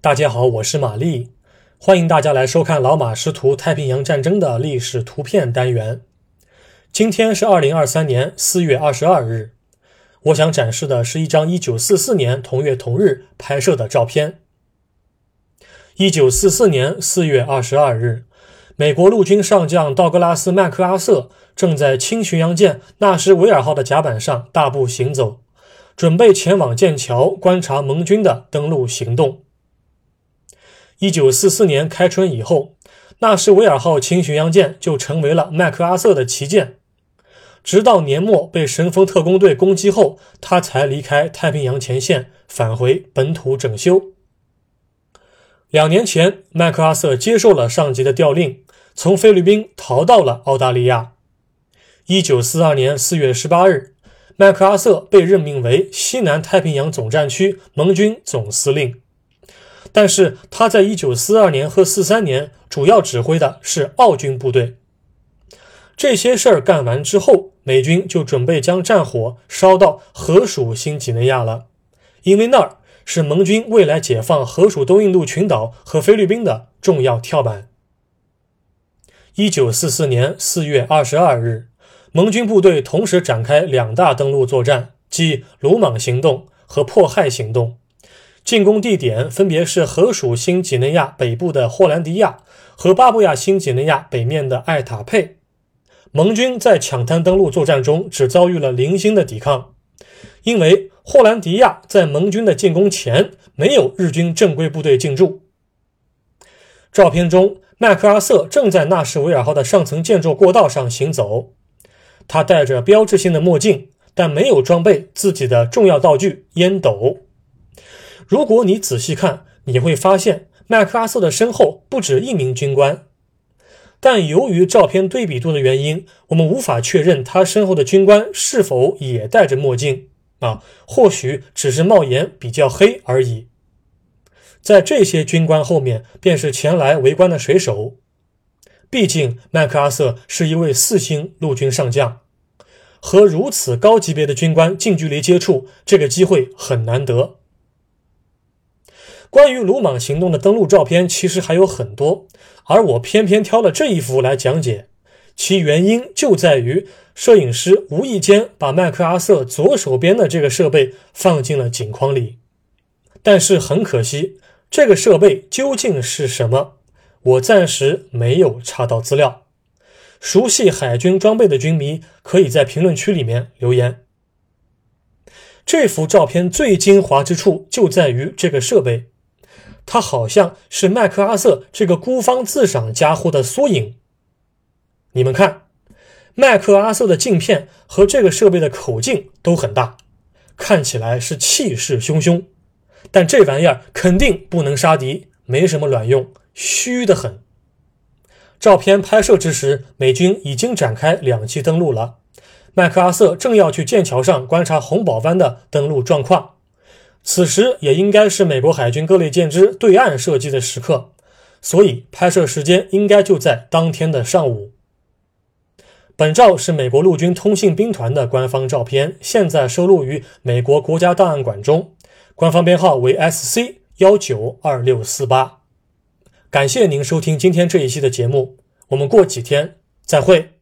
大家好，我是玛丽，欢迎大家来收看老马识图太平洋战争的历史图片单元。今天是二零二三年四月二十二日，我想展示的是一张一九四四年同月同日拍摄的照片。一九四四年四月二十二日，美国陆军上将道格拉斯·麦克阿瑟正在轻巡洋舰纳什维尔号的甲板上大步行走，准备前往剑桥观察盟军的登陆行动。一九四四年开春以后，纳什维尔号轻巡洋舰就成为了麦克阿瑟的旗舰。直到年末被神风特工队攻击后，他才离开太平洋前线，返回本土整修。两年前，麦克阿瑟接受了上级的调令，从菲律宾逃到了澳大利亚。一九四二年四月十八日，麦克阿瑟被任命为西南太平洋总战区盟军总司令。但是他在一九四二年和四三年主要指挥的是澳军部队。这些事儿干完之后，美军就准备将战火烧到荷属新几内亚了，因为那儿是盟军未来解放荷属东印度群岛和菲律宾的重要跳板。一九四四年四月二十二日，盟军部队同时展开两大登陆作战，即鲁莽行动和迫害行动。进攻地点分别是荷属新几内亚北部的霍兰迪亚和巴布亚新几内亚北面的艾塔佩。盟军在抢滩登陆作战中只遭遇了零星的抵抗，因为霍兰迪亚在盟军的进攻前没有日军正规部队进驻。照片中，麦克阿瑟正在纳什维尔号的上层建筑过道上行走，他戴着标志性的墨镜，但没有装备自己的重要道具烟斗。如果你仔细看，你会发现麦克阿瑟的身后不止一名军官，但由于照片对比度的原因，我们无法确认他身后的军官是否也戴着墨镜啊，或许只是帽檐比较黑而已。在这些军官后面，便是前来围观的水手。毕竟麦克阿瑟是一位四星陆军上将，和如此高级别的军官近距离接触，这个机会很难得。关于鲁莽行动的登陆照片，其实还有很多，而我偏偏挑了这一幅来讲解。其原因就在于摄影师无意间把麦克阿瑟左手边的这个设备放进了景框里。但是很可惜，这个设备究竟是什么，我暂时没有查到资料。熟悉海军装备的军迷可以在评论区里面留言。这幅照片最精华之处就在于这个设备。它好像是麦克阿瑟这个孤芳自赏家伙的缩影。你们看，麦克阿瑟的镜片和这个设备的口径都很大，看起来是气势汹汹。但这玩意儿肯定不能杀敌，没什么卵用，虚的很。照片拍摄之时，美军已经展开两栖登陆了。麦克阿瑟正要去剑桥上观察红宝湾的登陆状况。此时也应该是美国海军各类舰只对岸射击的时刻，所以拍摄时间应该就在当天的上午。本照是美国陆军通信兵团的官方照片，现在收录于美国国家档案馆中，官方编号为 SC 幺九二六四八。感谢您收听今天这一期的节目，我们过几天再会。